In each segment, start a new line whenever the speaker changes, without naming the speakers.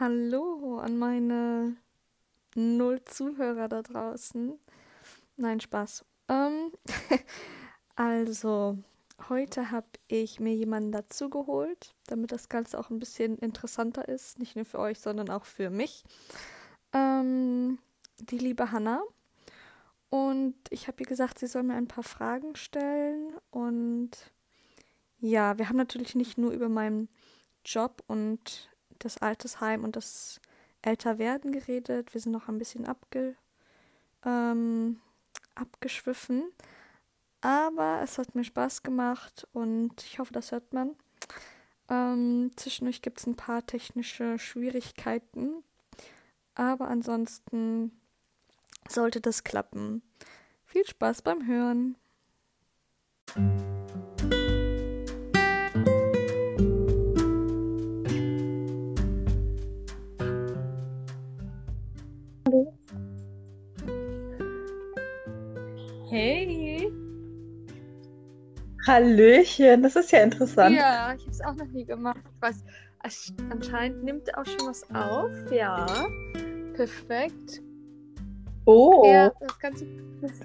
Hallo an meine null Zuhörer da draußen. Nein, Spaß. Ähm, also, heute habe ich mir jemanden dazu geholt, damit das Ganze auch ein bisschen interessanter ist. Nicht nur für euch, sondern auch für mich. Ähm, die liebe Hanna. Und ich habe ihr gesagt, sie soll mir ein paar Fragen stellen. Und ja, wir haben natürlich nicht nur über meinen Job und das Altersheim und das Älterwerden geredet. Wir sind noch ein bisschen abge, ähm, abgeschwiffen. Aber es hat mir Spaß gemacht und ich hoffe, das hört man. Ähm, zwischendurch gibt es ein paar technische Schwierigkeiten. Aber ansonsten sollte das klappen. Viel Spaß beim Hören.
Hallöchen, das ist ja interessant.
Ja, ich habe es auch noch nie gemacht. Ich weiß, anscheinend nimmt er auch schon was auf. Ja. Perfekt.
Oh,
Ja, das Ganze.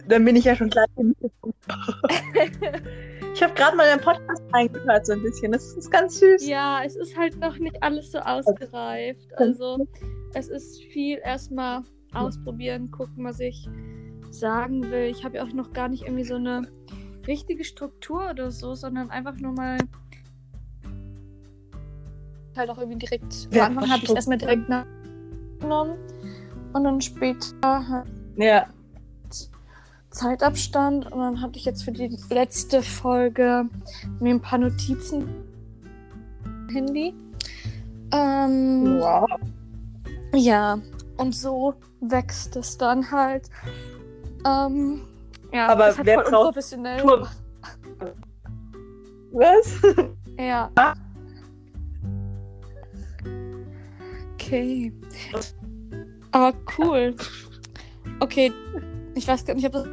dann bin ich ja schon gleich im Mittelpunkt. Ich habe gerade mal den Podcast reingehört, so ein bisschen. Das ist ganz süß.
ja, es ist halt noch nicht alles so ausgereift. Also, es ist viel erstmal ausprobieren, gucken, was ich sagen will. Ich habe ja auch noch gar nicht irgendwie so eine richtige Struktur oder so, sondern einfach nur mal halt auch irgendwie direkt
Ja,
am Anfang habe ich erstmal direkt nachgenommen und dann später halt
Ja,
Zeitabstand und dann hatte ich jetzt für die letzte Folge mir ein paar Notizen Handy. Ähm,
wow.
Ja, und so wächst es dann halt. Ähm, ja,
Aber
halt
wer
voll
braucht. Tour- Was?
Ja.
Ah.
Okay. Aber cool. Okay, ich weiß gar nicht, ob das.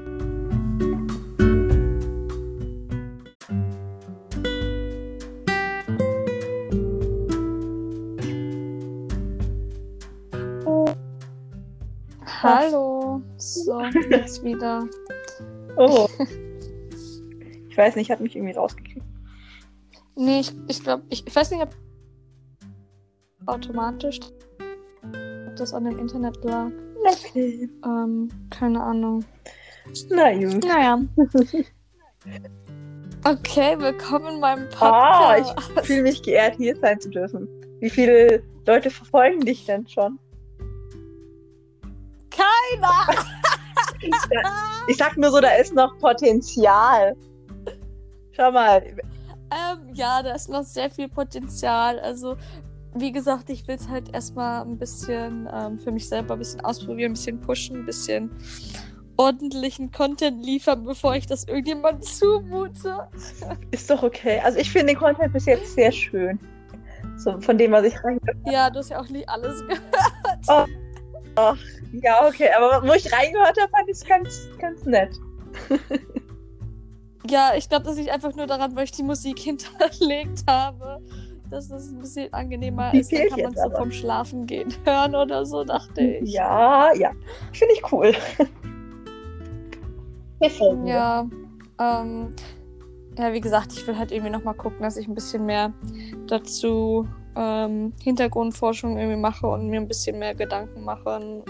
Hallo. So, jetzt wieder.
Oh. Ich weiß nicht, hat mich irgendwie rausgekriegt.
Nee, ich, ich glaube, ich, ich weiß nicht, ob automatisch ob das an dem Internet lag.
Okay.
Ähm, keine Ahnung.
Na gut.
Naja. Okay, willkommen in meinem
Ah,
Podcast.
ich fühle mich geehrt, hier sein zu dürfen. Wie viele Leute verfolgen dich denn schon?
Keiner!
Ich sag nur so, da ist noch Potenzial. Schau mal.
ähm, ja, da ist noch sehr viel Potenzial. Also, wie gesagt, ich will es halt erstmal ein bisschen ähm, für mich selber ein bisschen ausprobieren, ein bisschen pushen, ein bisschen ordentlichen Content liefern, bevor ich das irgendjemandem zumute.
Ist doch okay. Also ich finde den Content bis jetzt sehr schön. So von dem, was ich rein.
Ja, du hast ja auch nicht alles gehört.
Ja, okay, aber wo ich reingehört habe, fand ich es ganz, ganz nett.
Ja, ich glaube, das liegt einfach nur daran, weil ich die Musik hinterlegt habe. Dass das ein bisschen angenehmer
Die
ist. Dann kann man so
aber.
vom Schlafen gehen hören oder so, dachte ich.
Ja, ja. Finde ich cool. Gefällt.
Ja, ähm, ja, wie gesagt, ich will halt irgendwie nochmal gucken, dass ich ein bisschen mehr dazu ähm, Hintergrundforschung irgendwie mache und mir ein bisschen mehr Gedanken machen,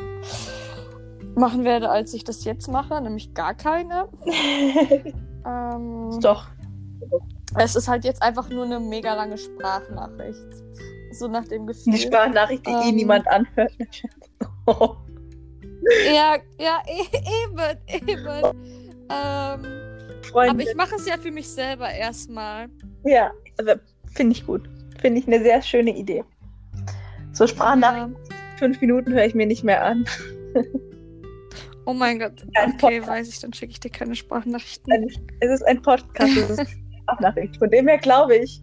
machen werde, als ich das jetzt mache, nämlich gar keine. Ähm,
Doch.
es ist halt jetzt einfach nur eine mega lange Sprachnachricht. So nach dem Gefühl.
Die Sprachnachricht, die eh
Ähm.
niemand anhört. Oh.
Ja, ja, e eben, eben. Ähm, aber
Freunde.
ich mache es ja für mich selber erstmal.
Ja, also, finde ich gut. Finde ich eine sehr schöne Idee. So Sprachnachrichten, fünf Minuten höre ich mir nicht mehr an.
Oh mein Gott. Okay,
Podcast.
weiß ich, dann schicke ich dir keine Sprachnachrichten.
Es ist ein Podcast, es ist eine Sprachnachricht. Von dem her glaube ich,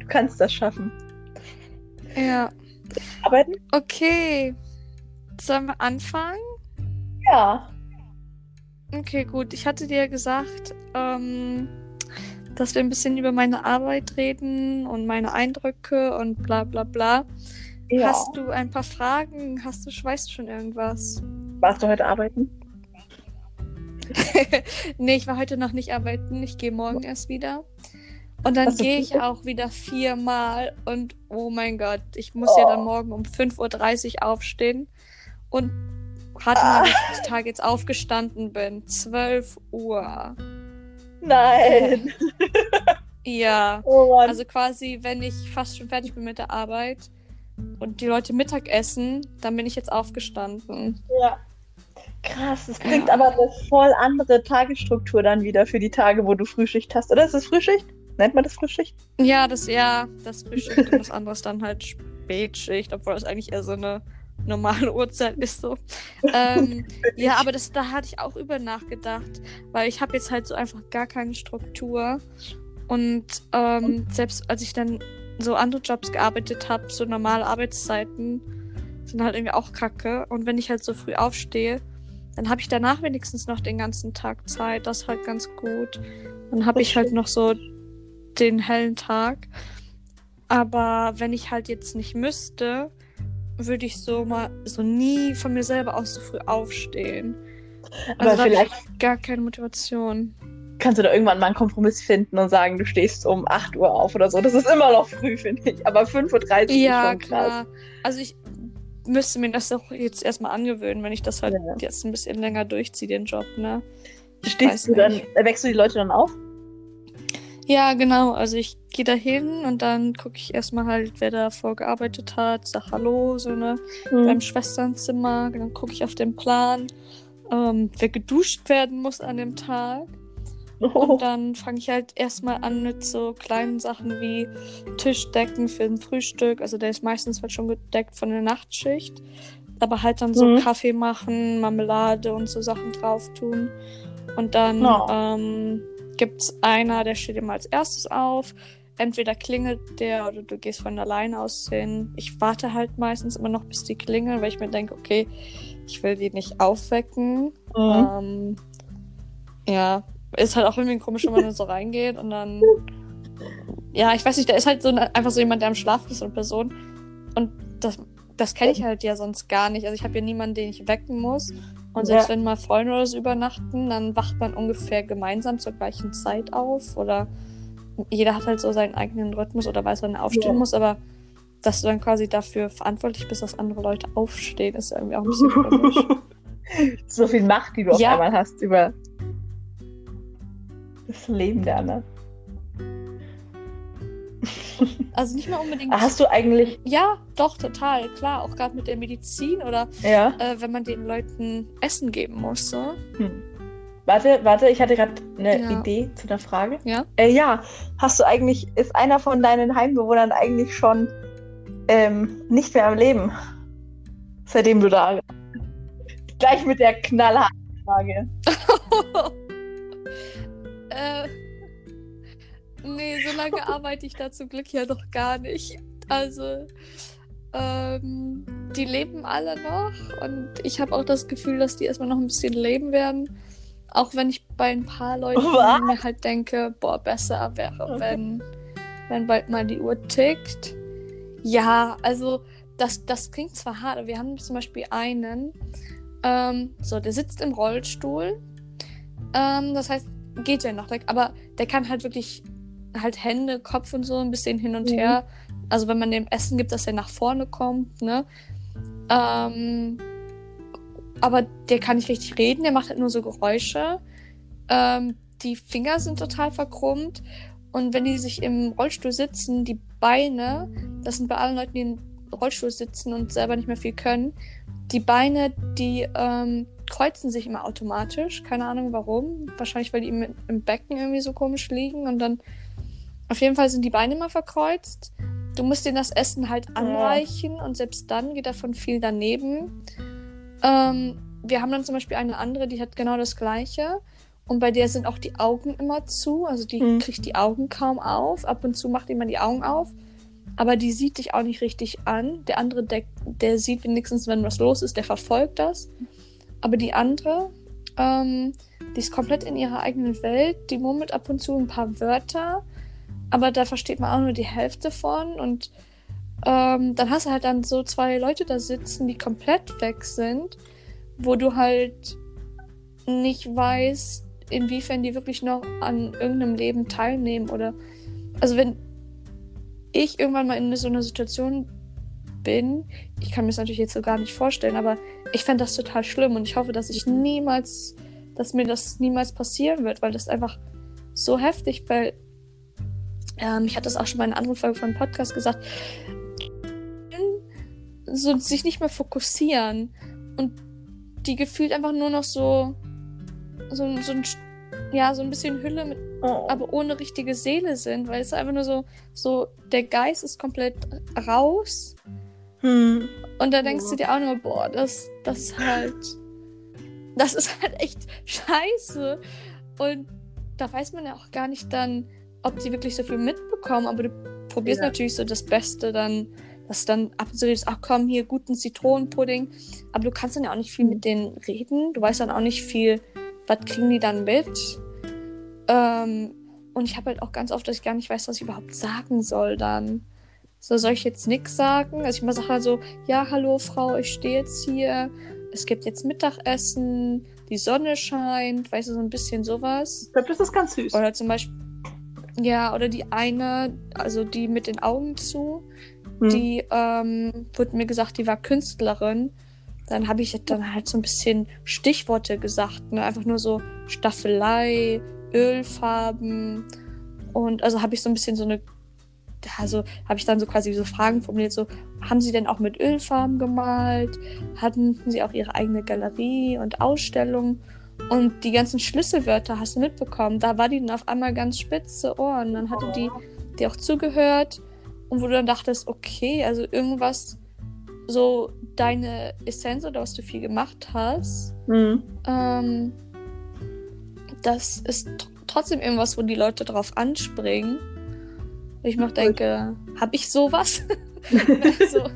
du kannst das schaffen.
Ja.
Arbeiten?
Okay. Sollen wir anfangen?
Ja.
Okay, gut. Ich hatte dir gesagt, ähm, dass wir ein bisschen über meine Arbeit reden und meine Eindrücke und bla bla bla.
Ja.
Hast du ein paar Fragen? Hast du, weißt du schon irgendwas?
Warst du heute arbeiten?
nee, ich war heute noch nicht arbeiten. Ich gehe morgen erst wieder. Und dann gehe ich auch wieder viermal. Und oh mein Gott, ich muss ja
Oh.
dann morgen um 5.30 Uhr aufstehen. Und rate
Ah.
mal, welchen Tag jetzt aufgestanden bin. 12 Uhr.
Nein.
Ja.
Oh.
Also quasi, wenn ich fast schon fertig bin mit der Arbeit und die Leute Mittag essen, dann bin ich jetzt aufgestanden.
ja. Krass, das bringt aber eine voll andere Tagesstruktur dann wieder für die Tage, wo du Frühschicht hast. Oder ist das Frühschicht? Nennt man das Frühschicht?
Ja, das ja, das Frühstück und das andere ist dann halt Spätschicht, obwohl das eigentlich eher so eine normale Uhrzeit ist so. Ähm, ja, aber das, da hatte ich auch über nachgedacht, weil ich habe jetzt halt so einfach gar keine Struktur und ähm, selbst als ich dann so andere Jobs gearbeitet habe, so normale Arbeitszeiten sind halt irgendwie auch kacke und wenn ich halt so früh aufstehe, dann habe ich danach wenigstens noch den ganzen Tag Zeit, das ist halt ganz gut. Dann habe ich halt noch so den hellen Tag. Aber wenn ich halt jetzt nicht müsste, würde ich so mal so nie von mir selber aus so früh aufstehen.
Aber
Also
vielleicht
gar keine Motivation.
kannst du da irgendwann mal einen Kompromiss finden und sagen, du stehst um 8 Uhr auf oder so. Das ist immer noch früh, finde ich. Aber 5.30 Uhr ist
Ja,
schon krass.
klar. Also ich müsste mir das doch jetzt erstmal angewöhnen, wenn ich das halt
Ja.
jetzt ein bisschen länger durchziehe, den Job, ne? Ich
Stehst du dann,
nicht.
äh, wächst du die Leute dann auf?
Ja, genau. Also ich gehe da hin und dann gucke ich erstmal halt, wer da vorgearbeitet hat, sag Hallo, so ne,
Hm.
beim Schwesternzimmer. Dann gucke ich auf den Plan, ähm, wer geduscht werden muss an dem Tag.
Oh.
Und dann fange ich halt erstmal an mit so kleinen Sachen wie Tischdecken für ein Frühstück. Also der ist meistens halt schon gedeckt von der Nachtschicht. Aber halt dann so
Mhm.
Kaffee machen, Marmelade und so Sachen drauf tun. Und dann
Oh.
ähm, gibt's einer, der steht immer als erstes auf. Entweder klingelt der oder du gehst von alleine aus hin. Ich warte halt meistens immer noch, bis die klingeln, weil ich mir denke, okay, ich will die nicht aufwecken.
Mhm.
Ähm, ja, ist halt auch irgendwie komisch, wenn man so reingeht und dann. Ja, ich weiß nicht, da ist halt so eine, einfach so jemand, der am Schlafen ist, so eine Person. Und das, das kenne ich halt ja sonst gar nicht. Also ich habe ja niemanden, den ich wecken muss. Und selbst
Ja.
wenn mal Freunde oder so übernachten, dann wacht man ungefähr gemeinsam zur gleichen Zeit auf. Oder jeder hat halt so seinen eigenen Rhythmus oder weiß, wann er aufstehen
Ja.
muss. Aber dass du dann quasi dafür verantwortlich bist, dass andere Leute aufstehen, ist irgendwie auch ein bisschen komisch.
so viel Macht, die du
Ja.
auf einmal hast über das Leben der anderen.
Also nicht mal unbedingt.
Hast du eigentlich,
Ja, doch, total, klar. Auch gerade mit der Medizin oder
ja,
äh, wenn man den Leuten Essen geben muss. So.
hm. warte, warte, ich hatte gerade eine
Ja.
Idee zu der Frage.
Ja.
Äh, ja, hast du eigentlich, ist einer von deinen Heimbewohnern eigentlich schon ähm, nicht mehr am Leben? Seitdem du da. Gleich mit der knallharten Frage.
äh, nee, so lange arbeite ich da zum Glück ja noch gar nicht. Also, ähm, die leben alle noch und ich habe auch das Gefühl, dass die erstmal noch ein bisschen leben werden. Auch wenn ich bei ein paar Leuten
Was?
mir halt denke, boah, besser wäre,
Okay.
wenn, wenn bald mal die Uhr tickt. Ja, also das, das klingt zwar hart, aber wir haben zum Beispiel einen, ähm, so, der sitzt im Rollstuhl. Ähm, das heißt, geht ja noch, aber der kann halt wirklich halt Hände, Kopf und so ein bisschen hin und
Mhm.
her. Also wenn man dem Essen gibt, dass er nach vorne kommt, ne? Ähm, aber der kann nicht richtig reden, der macht halt nur so Geräusche. Ähm, die Finger sind total verkrummt. Und wenn die sich im Rollstuhl sitzen, die Beine, das sind bei allen Leuten, die im Rollstuhl sitzen und selber nicht mehr viel können, die Beine, die ähm, kreuzen sich immer automatisch. Keine Ahnung warum. Wahrscheinlich, weil die im, im Becken irgendwie so komisch liegen. Und dann, auf jeden Fall sind die Beine immer verkreuzt. Du musst denen das Essen halt anreichen und selbst dann geht davon viel daneben. Ähm, wir haben dann zum Beispiel eine andere, die hat genau das Gleiche. Und bei der sind auch die Augen immer zu. Also die
Mhm.
kriegt die Augen kaum auf. Ab und zu macht die mal die Augen auf. Aber die sieht dich auch nicht richtig an. Der andere, der, der sieht wenigstens, wenn was los ist, der verfolgt das. Aber die andere, ähm, die ist komplett in ihrer eigenen Welt. Die murmelt ab und zu ein paar Wörter. Aber da versteht man auch nur die Hälfte von. Und ähm, dann hast du halt dann so zwei Leute da sitzen, die komplett weg sind, wo du halt nicht weißt, inwiefern die wirklich noch an irgendeinem Leben teilnehmen oder also wenn ich irgendwann mal in so einer Situation bin, ich kann mir das natürlich jetzt so gar nicht vorstellen, aber ich fände das total schlimm und ich hoffe, dass ich niemals, dass mir das niemals passieren wird, weil das einfach so heftig, weil ähm, ich hatte das auch schon mal in einer anderen Folge von einem Podcast gesagt, so sich nicht mehr fokussieren und die gefühlt einfach nur noch so so, so ein ja so ein bisschen Hülle mit oh. aber ohne richtige Seele sind weil es einfach nur so so der Geist ist komplett raus hm. und da denkst oh. du dir auch nur boah das das ist halt das ist halt echt scheiße und da weiß man ja auch gar nicht dann ob die wirklich so viel mitbekommen aber du probierst ja. natürlich so das Beste dann dass dann ab und zu ist, ach komm, hier guten Zitronenpudding. Aber du kannst dann ja auch nicht viel mit denen reden. Du weißt dann auch nicht viel, was kriegen die dann mit. Ähm, und ich habe halt auch ganz oft, dass ich gar nicht weiß, was ich überhaupt sagen soll dann. So, soll ich jetzt nichts sagen? Also ich mal sage halt so, ja, hallo Frau, ich stehe jetzt hier. Es gibt jetzt Mittagessen, die Sonne scheint, weißt du, so ein bisschen sowas.
Ich glaube, das ist ganz süß.
Oder zum Beispiel, ja, oder die eine, also die mit den Augen zu, hm. Die ähm, wurde mir gesagt, die war Künstlerin. Dann habe ich dann halt so ein bisschen Stichworte gesagt, ne? Einfach nur so Staffelei, Ölfarben. Und also habe ich so ein bisschen so eine, also habe ich dann so quasi so Fragen formuliert, so, haben Sie denn auch mit Ölfarben gemalt? Hatten Sie auch Ihre eigene Galerie und Ausstellung? Und die ganzen Schlüsselwörter hast du mitbekommen. Da war die dann auf einmal ganz spitze Ohren. Dann hatte die, die auch zugehört und wo du dann dachtest, okay, also irgendwas, so deine Essenz oder was du viel gemacht hast, mhm. ähm, das ist trotzdem irgendwas, wo die Leute drauf anspringen. Und ich noch denke, habe ich sowas? also,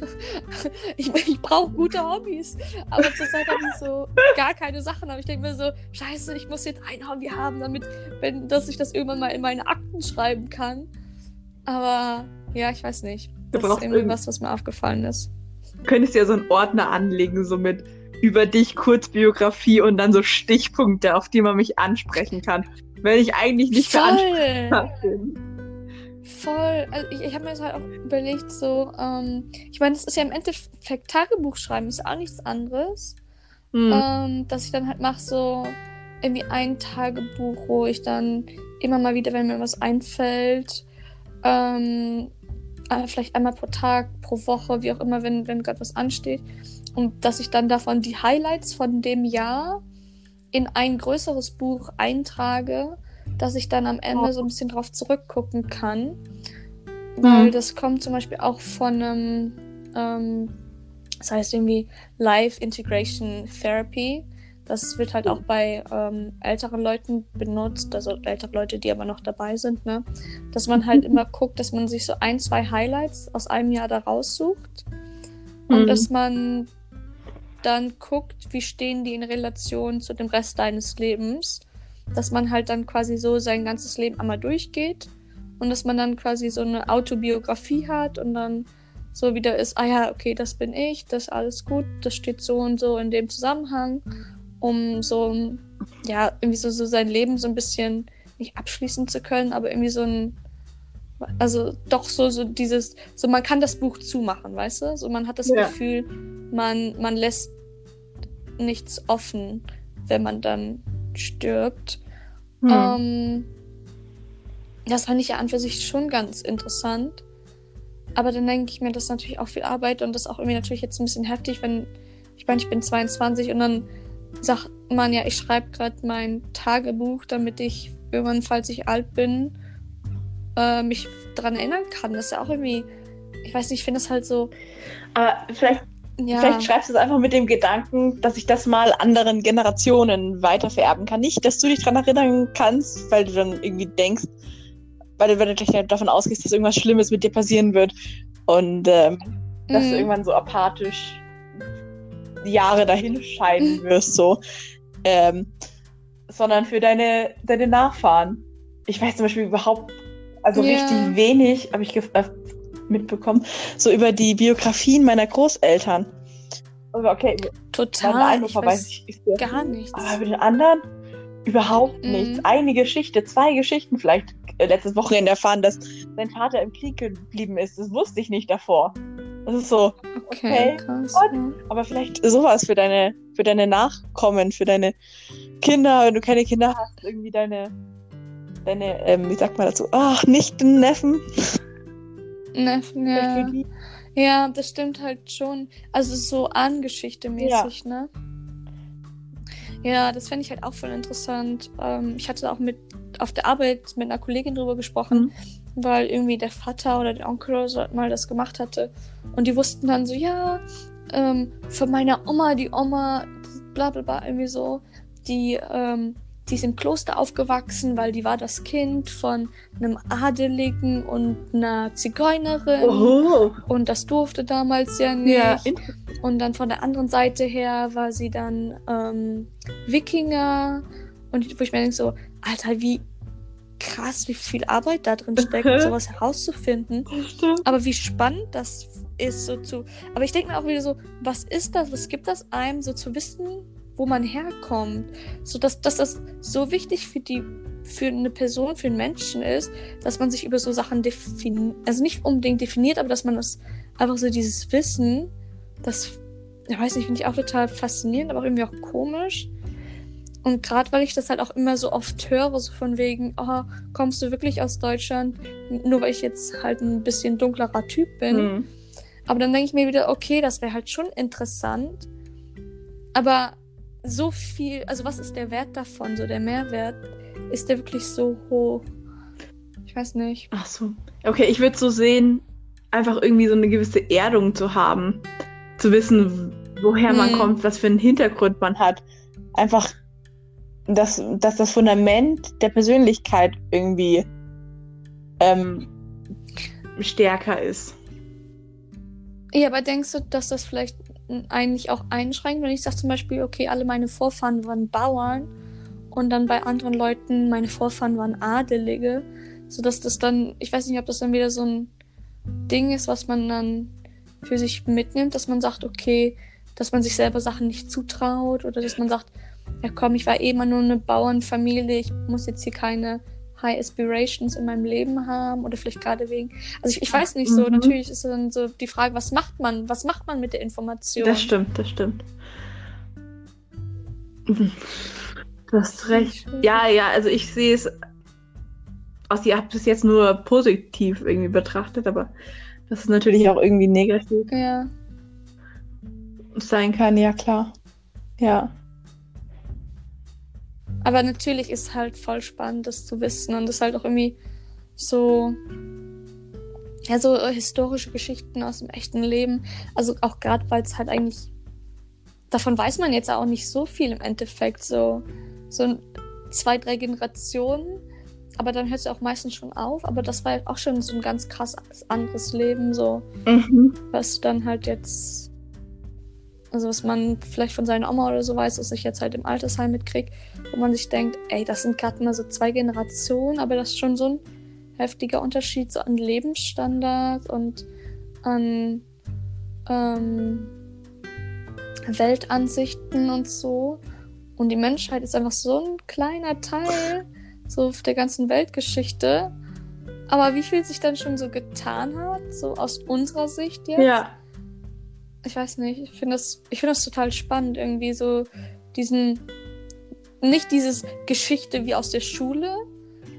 ich, ich brauche gute Hobbys. Aber zurzeit habe ich so gar keine Sachen. Aber ich denke mir so, scheiße, ich muss jetzt ein Hobby haben, damit, wenn, dass ich das irgendwann mal in meine Akten schreiben kann. Aber ja, ich weiß nicht. Das ist irgendwas, was mir aufgefallen ist.
Du könntest ja so einen Ordner anlegen, so mit über dich Kurzbiografie und dann so Stichpunkte, auf die man mich ansprechen kann. Wenn ich eigentlich nicht
Voll. bin. Voll. Also ich, ich habe mir das halt auch überlegt, so, ähm, ich meine, das ist ja im Endeffekt Tagebuch schreiben, ist auch nichts anderes. Mhm. Ähm, dass ich dann halt mache, so irgendwie ein Tagebuch, wo ich dann immer mal wieder, wenn mir was einfällt, ähm, äh, vielleicht einmal pro Tag, pro Woche, wie auch immer, wenn, wenn gerade was ansteht. Und dass ich dann davon die Highlights von dem Jahr in ein größeres Buch eintrage, dass ich dann am Ende so ein bisschen drauf zurückgucken kann. Weil mhm. das kommt zum Beispiel auch von einem, ähm, das heißt irgendwie Live Integration Therapy. Das wird halt auch bei ähm, älteren Leuten benutzt, also ältere Leute, die aber noch dabei sind, ne? Dass man halt immer guckt, dass man sich so ein, zwei Highlights aus einem Jahr da raussucht. Und mhm. dass man dann guckt, wie stehen die in Relation zu dem Rest deines Lebens. Dass man halt dann quasi so sein ganzes Leben einmal durchgeht und dass man dann quasi so eine Autobiografie hat und dann so wieder ist, ah ja, okay, das bin ich, das ist alles gut, das steht so und so in dem Zusammenhang um so, ja, irgendwie so, so sein Leben so ein bisschen nicht abschließen zu können, aber irgendwie so ein, also doch so, so dieses, so man kann das Buch zumachen, weißt du? So man hat das ja. Gefühl, man, man lässt nichts offen, wenn man dann stirbt. Hm. Ähm, das fand ich ja an für sich schon ganz interessant. Aber dann denke ich mir, das ist natürlich auch viel Arbeit und das ist auch irgendwie natürlich jetzt ein bisschen heftig, wenn ich meine, ich bin 22 und dann sagt man ja, ich schreibe gerade mein Tagebuch, damit ich irgendwann, falls ich alt bin, äh, mich daran erinnern kann. Das ist ja auch irgendwie, ich weiß nicht, ich finde das halt so.
Aber vielleicht, ja. vielleicht schreibst du es einfach mit dem Gedanken, dass ich das mal anderen Generationen weitervererben kann. Nicht, dass du dich daran erinnern kannst, weil du dann irgendwie denkst, weil du, wenn du gleich davon ausgehst, dass irgendwas Schlimmes mit dir passieren wird und ähm, dass mhm. du irgendwann so apathisch Jahre dahin scheiden wirst, so. Ähm, sondern für deine, deine Nachfahren. Ich weiß zum Beispiel überhaupt, also yeah. richtig wenig, habe ich äh, mitbekommen, so über die Biografien meiner Großeltern. Also, okay,
total. Ich weiß ich, ich, ich, gar nichts.
Aber über den anderen überhaupt mhm. nichts. Eine Geschichte, zwei Geschichten vielleicht äh, letztes Wochenende erfahren, dass sein Vater im Krieg geblieben ist. Das wusste ich nicht davor. Das ist so, okay, okay krass, ja. aber vielleicht sowas für deine, für deine Nachkommen, für deine Kinder, wenn du keine Kinder hast, irgendwie deine, deine, ähm, wie sagt man dazu, ach, Nichten, Neffen.
Neffen, ja. Ja, das stimmt halt schon. Also so Angeschichte-mäßig, ja. ne? Ja, das fände ich halt auch voll interessant. Ähm, ich hatte auch mit auf der Arbeit mit einer Kollegin drüber gesprochen, mhm. weil irgendwie der Vater oder der Onkel oder so mal das gemacht hatte. Und die wussten dann so, ja, ähm, von meiner Oma, die Oma, bla bla bla, irgendwie so, die ähm, die ist im Kloster aufgewachsen, weil die war das Kind von einem Adeligen und einer Zigeunerin. Oh. Und das durfte damals ja nicht. Ja. Und dann von der anderen Seite her war sie dann ähm, Wikinger. Und wo ich mir denke so, Alter, wie krass, wie viel Arbeit da drin steckt, sowas herauszufinden. Aber wie spannend das ist, so zu. Aber ich denke mir auch wieder so, was ist das? Was gibt das einem, so zu wissen, wo man herkommt. So dass, dass das so wichtig für die für eine Person, für einen Menschen ist, dass man sich über so Sachen definiert, also nicht unbedingt definiert, aber dass man das einfach so dieses Wissen, das, ich weiß nicht, finde ich auch total faszinierend, aber auch irgendwie auch komisch. Und gerade weil ich das halt auch immer so oft höre, so von wegen, oh, kommst du wirklich aus Deutschland? Nur weil ich jetzt halt ein bisschen dunklerer Typ bin. Mhm. Aber dann denke ich mir wieder, okay, das wäre halt schon interessant. Aber so viel, also was ist der Wert davon, so der Mehrwert? Ist der wirklich so hoch? Ich weiß nicht.
Ach so. Okay, ich würde so sehen, einfach irgendwie so eine gewisse Erdung zu haben. Zu wissen, woher man hm. kommt, was für einen Hintergrund man hat. Einfach, dass, dass das Fundament der Persönlichkeit irgendwie ähm, stärker ist.
Ja, aber denkst du, dass das vielleicht eigentlich auch einschränkt, wenn ich sage zum Beispiel, okay, alle meine Vorfahren waren Bauern und dann bei anderen Leuten meine Vorfahren waren Adelige, sodass das dann, ich weiß nicht, ob das dann wieder so ein Ding ist, was man dann für sich mitnimmt, dass man sagt, okay, dass man sich selber Sachen nicht zutraut oder dass man sagt, ja komm, ich war eh immer nur eine Bauernfamilie, ich muss jetzt hier keine High Aspirations in meinem Leben haben oder vielleicht gerade wegen. Also ich, ich weiß nicht so, mhm. natürlich ist dann so die Frage, was macht man? Was macht man mit der Information?
Das stimmt, das stimmt. Du hast recht. Ja, ja, also ich sehe es aus, ihr habt es jetzt nur positiv irgendwie betrachtet, aber das ist natürlich auch irgendwie negativ.
Ja.
Sein kann, ja klar. Ja.
Aber natürlich ist halt voll spannend, das zu wissen und das halt auch irgendwie so, ja, so historische Geschichten aus dem echten Leben. Also auch gerade, weil es halt eigentlich, davon weiß man jetzt auch nicht so viel im Endeffekt, so, so zwei, drei Generationen. Aber dann hört es auch meistens schon auf. Aber das war halt auch schon so ein ganz krass anderes Leben, so, mhm. was dann halt jetzt also was man vielleicht von seiner Oma oder so weiß, was ich jetzt halt im Altersheim mitkriege, wo man sich denkt, ey, das sind gerade mal so zwei Generationen, aber das ist schon so ein heftiger Unterschied so an Lebensstandard und an ähm, Weltansichten und so. Und die Menschheit ist einfach so ein kleiner Teil so der ganzen Weltgeschichte. Aber wie viel sich dann schon so getan hat, so aus unserer Sicht jetzt.
Ja
ich weiß nicht, ich finde das, ich finde das total spannend, irgendwie so diesen, nicht dieses Geschichte wie aus der Schule.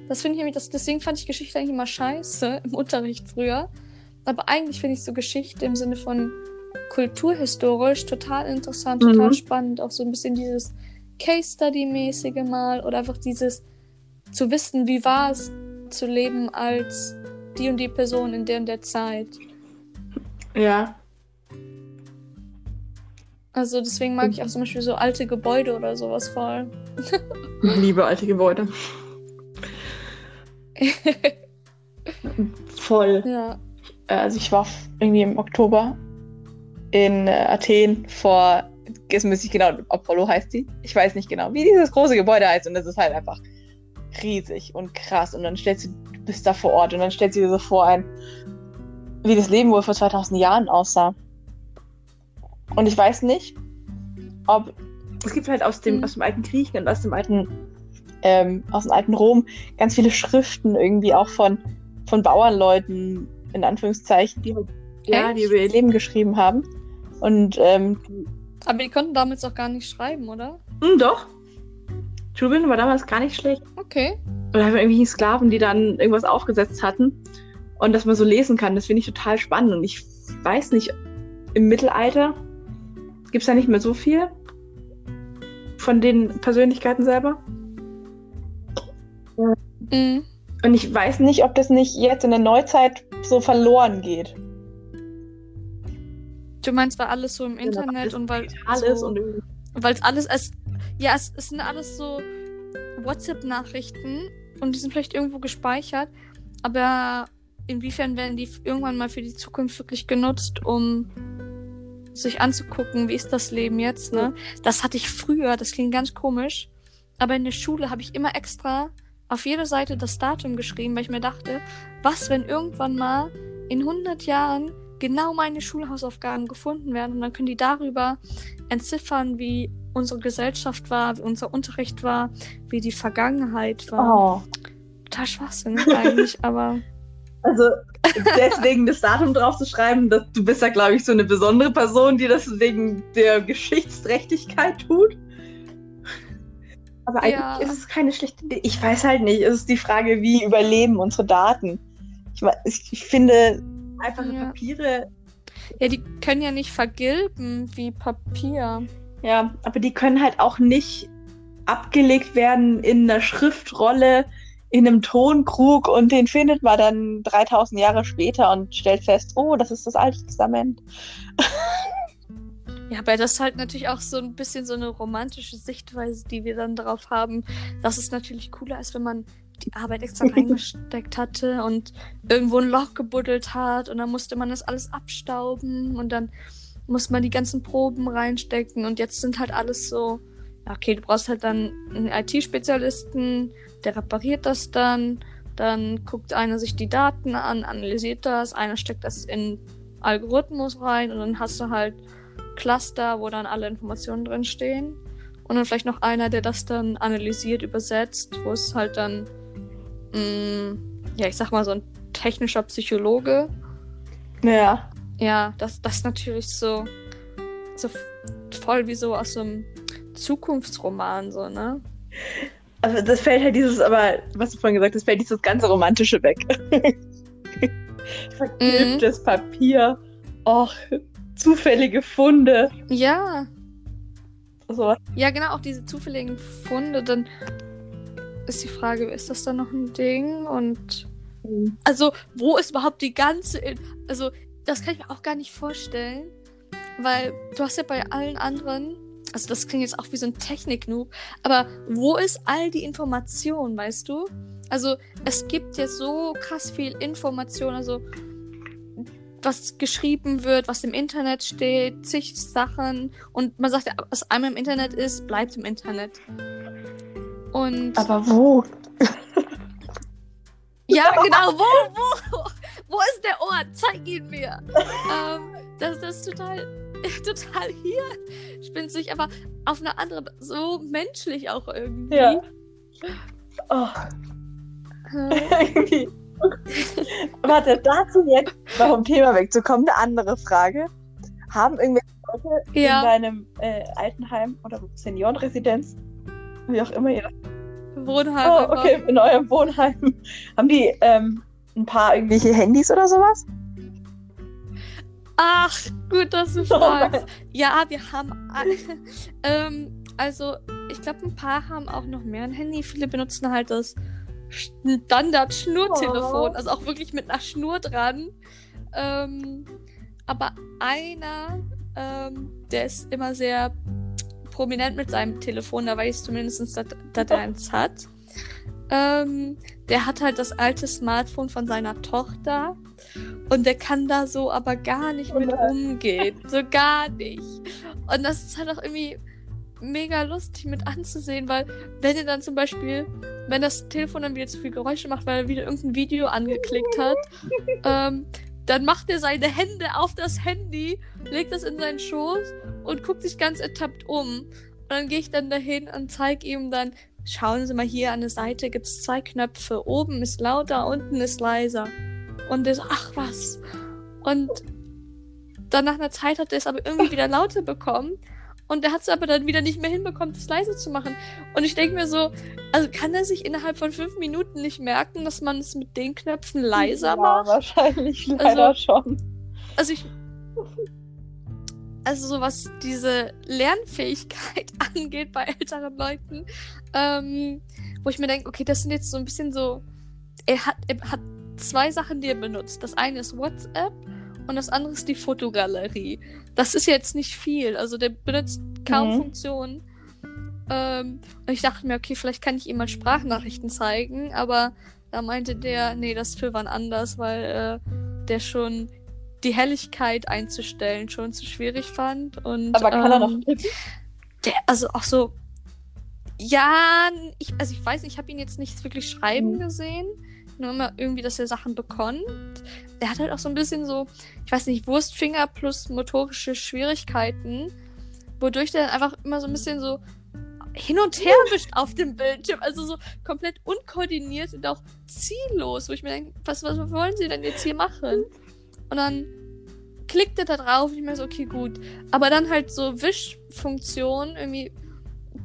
Das finde ich nämlich, das, deswegen fand ich Geschichte eigentlich immer scheiße im Unterricht früher. Aber eigentlich finde ich so Geschichte im Sinne von kulturhistorisch total interessant, total mhm. spannend. Auch so ein bisschen dieses Case Study-mäßige mal oder einfach dieses zu wissen, wie war es zu leben als die und die Person in der und der Zeit.
Ja,
also deswegen mag ich auch zum Beispiel so alte Gebäude oder sowas voll.
Ich liebe alte Gebäude. voll.
Ja.
Also ich war irgendwie im Oktober in äh, Athen vor, jetzt müsste ich genau, Apollo heißt die. Ich weiß nicht genau, wie dieses große Gebäude heißt. Und das ist halt einfach riesig und krass. Und dann stellst du, du bist da vor Ort und dann stellst du dir so vor, ein wie das Leben wohl vor 2000 Jahren aussah. Und ich weiß nicht, ob es gibt halt aus dem,
Mhm.
aus dem alten Griechenland, aus dem alten, ähm, aus dem alten Rom ganz viele Schriften irgendwie auch von, von Bauernleuten, in Anführungszeichen, die, ja, die über ihr Leben geschrieben haben. Und ähm,
Aber die konnten damals auch gar nicht schreiben, oder?
hm, doch. Tubin war damals gar nicht schlecht.
Okay.
Oder haben irgendwie Sklaven, die dann irgendwas aufgesetzt hatten. Und dass man so lesen kann, das finde ich total spannend. Und ich weiß nicht, im Mittelalter gibt es da nicht mehr so viel von den Persönlichkeiten selber.
Mhm.
Und ich weiß nicht, ob das nicht jetzt in der Neuzeit so verloren geht.
Du meinst, weil alles so im Internet
alles
und weil
Alles
so,
und
weil es alles es ja es, es sind alles so WhatsApp-Nachrichten und die sind vielleicht irgendwo gespeichert, aber inwiefern werden die irgendwann mal für die Zukunft wirklich genutzt, um sich anzugucken, wie ist das Leben jetzt, ne? Das hatte ich früher, das klingt ganz komisch, aber in der Schule habe ich immer extra auf jede Seite das Datum geschrieben, weil ich mir dachte, was, wenn irgendwann mal in 100 Jahren genau meine Schulhausaufgaben gefunden werden und dann können die darüber entziffern, wie unsere Gesellschaft war, wie unser Unterricht war, wie die Vergangenheit war.
Oh.
Total schwachsinnig eigentlich, aber
Also deswegen das Datum drauf zu schreiben, dass du bist ja, glaube ich, so eine besondere Person, die das wegen der Geschichtsträchtigkeit tut. Aber eigentlich
Ja.
ist es keine schlechte Idee. Ich weiß halt nicht. Es ist die Frage, wie überleben unsere Daten. Ich, ich finde einfache
Ja.
Papiere,
ja, die können ja nicht vergilben wie Papier.
ja, aber die können halt auch nicht abgelegt werden in einer Schriftrolle, in einem Tonkrug und den findet man dann 3000 Jahre später und stellt fest, oh, das ist das Alte Testament.
Ja, aber das ist halt natürlich auch so ein bisschen so eine romantische Sichtweise, die wir dann darauf haben, dass es natürlich cooler ist, wenn man die Arbeit extra reingesteckt hatte und irgendwo ein Loch gebuddelt hat und dann musste man das alles abstauben und dann muss man die ganzen Proben reinstecken und jetzt sind halt alles so, okay, du brauchst halt dann einen IT-Spezialisten, der repariert das dann, dann guckt einer sich die Daten an, analysiert das, einer steckt das in Algorithmus rein und dann hast du halt Cluster, wo dann alle Informationen drin stehen. Und dann vielleicht noch einer, der das dann analysiert, übersetzt, wo es halt dann, mh, ja, ich sag mal, so ein technischer Psychologe.
Ja.
Ja, das, das ist natürlich so, so voll wie so aus so einem Zukunftsroman, so, ne?
Also das fällt halt dieses, aber was du vorhin gesagt hast, fällt dieses ganze Romantische weg. Vergilbtes Papier, och, zufällige Funde,
Ja,
sowas.
ja, genau, auch diese zufälligen Funde, dann ist die Frage, ist das dann noch ein Ding? Und Also, wo ist überhaupt die ganze. In also, das kann ich mir auch gar nicht vorstellen. Weil du hast ja bei allen anderen. Also, das klingt jetzt auch wie so ein Technik-Noob. Aber wo ist all die Information, weißt du? Also, es gibt ja so krass viel Information. Also, was geschrieben wird, was im Internet steht, zig Sachen. Und man sagt ja, was einmal im Internet ist, bleibt im Internet. Und.
Aber wo?
Ja, genau. Wo, wo, wo ist der Ort? Zeig ihn mir. ähm, das, das ist total, total hier. Spinnt sich, aber auf eine andere, so menschlich auch irgendwie.
Ja. Oh,
Äh,
irgendwie. Warte, dazu jetzt, noch vom Thema wegzukommen, eine andere Frage. Haben irgendwelche Leute in
ja,
deinem äh, Altenheim oder Seniorenresidenz, wie auch immer ihr das
Wohnheim.
Oh, okay, in eurem Wohnheim. Haben die ähm, ein paar irgendwelche Handys oder sowas?
Ach, gut, dass du
Oh
fragst. ja, wir haben. ähm, also, ich glaube, ein paar haben auch noch mehr ein Handy. Viele benutzen halt das Standard-Schnurtelefon.
Oh.
Also auch wirklich mit einer Schnur dran. Ähm, aber einer, ähm, der ist immer sehr prominent mit seinem Telefon. Da weiß ich zumindest, dass, dass er eins hat. Ähm, der hat halt das alte Smartphone von seiner Tochter. Und der kann da so aber gar nicht
Oh
mit
nein.
umgehen. So gar nicht. Und das ist halt auch irgendwie mega lustig mit anzusehen, weil wenn er dann zum Beispiel, wenn das Telefon dann wieder zu viel Geräusche macht, weil er wieder irgendein Video angeklickt hat, ähm, dann macht er seine Hände auf das Handy, legt das in seinen Schoß und guckt sich ganz ertappt um. Und dann gehe ich dann dahin und zeige ihm dann, schauen Sie mal hier an der Seite gibt es zwei Knöpfe. Oben ist lauter, unten ist leiser. Und er so, ach was. Und dann nach einer Zeit hat er es aber irgendwie wieder lauter bekommen. Und er hat es aber dann wieder nicht mehr hinbekommen, das leise zu machen. Und ich denke mir so, also kann er sich innerhalb von fünf Minuten nicht merken, dass man es mit den Knöpfen leiser
ja,
macht?
wahrscheinlich leider
Also-
schon.
Also ich. Also so was diese Lernfähigkeit angeht bei älteren Leuten, ähm, wo ich mir denke, okay, das sind jetzt so ein bisschen so. Er hat, er hat zwei Sachen, die er benutzt. Das eine ist WhatsApp und das andere ist die Fotogalerie. Das ist jetzt nicht viel. Also der benutzt kaum
Mhm.
Funktionen. Ähm, und ich dachte mir, okay, vielleicht kann ich ihm mal Sprachnachrichten zeigen, aber da meinte der, nee, das ist für wann anders, weil äh, der schon die Helligkeit einzustellen schon zu schwierig fand. Und,
Aber kann er noch
ähm,
tippen?
der, also auch so. Ja, ich, also ich weiß ich habe ihn jetzt nicht wirklich schreiben
Mhm.
gesehen. Nur immer irgendwie, dass er Sachen bekommt. Der hat halt auch so ein bisschen so, ich weiß nicht, Wurstfinger plus motorische Schwierigkeiten, wodurch der dann einfach immer so ein bisschen so hin und her wischt auf dem Bildschirm. Also so komplett unkoordiniert und auch ziellos, wo ich mir denke, was, was wollen sie denn jetzt hier machen? Und dann klickt er da drauf und ich mir so, okay, gut. Aber dann halt so Wischfunktion, irgendwie,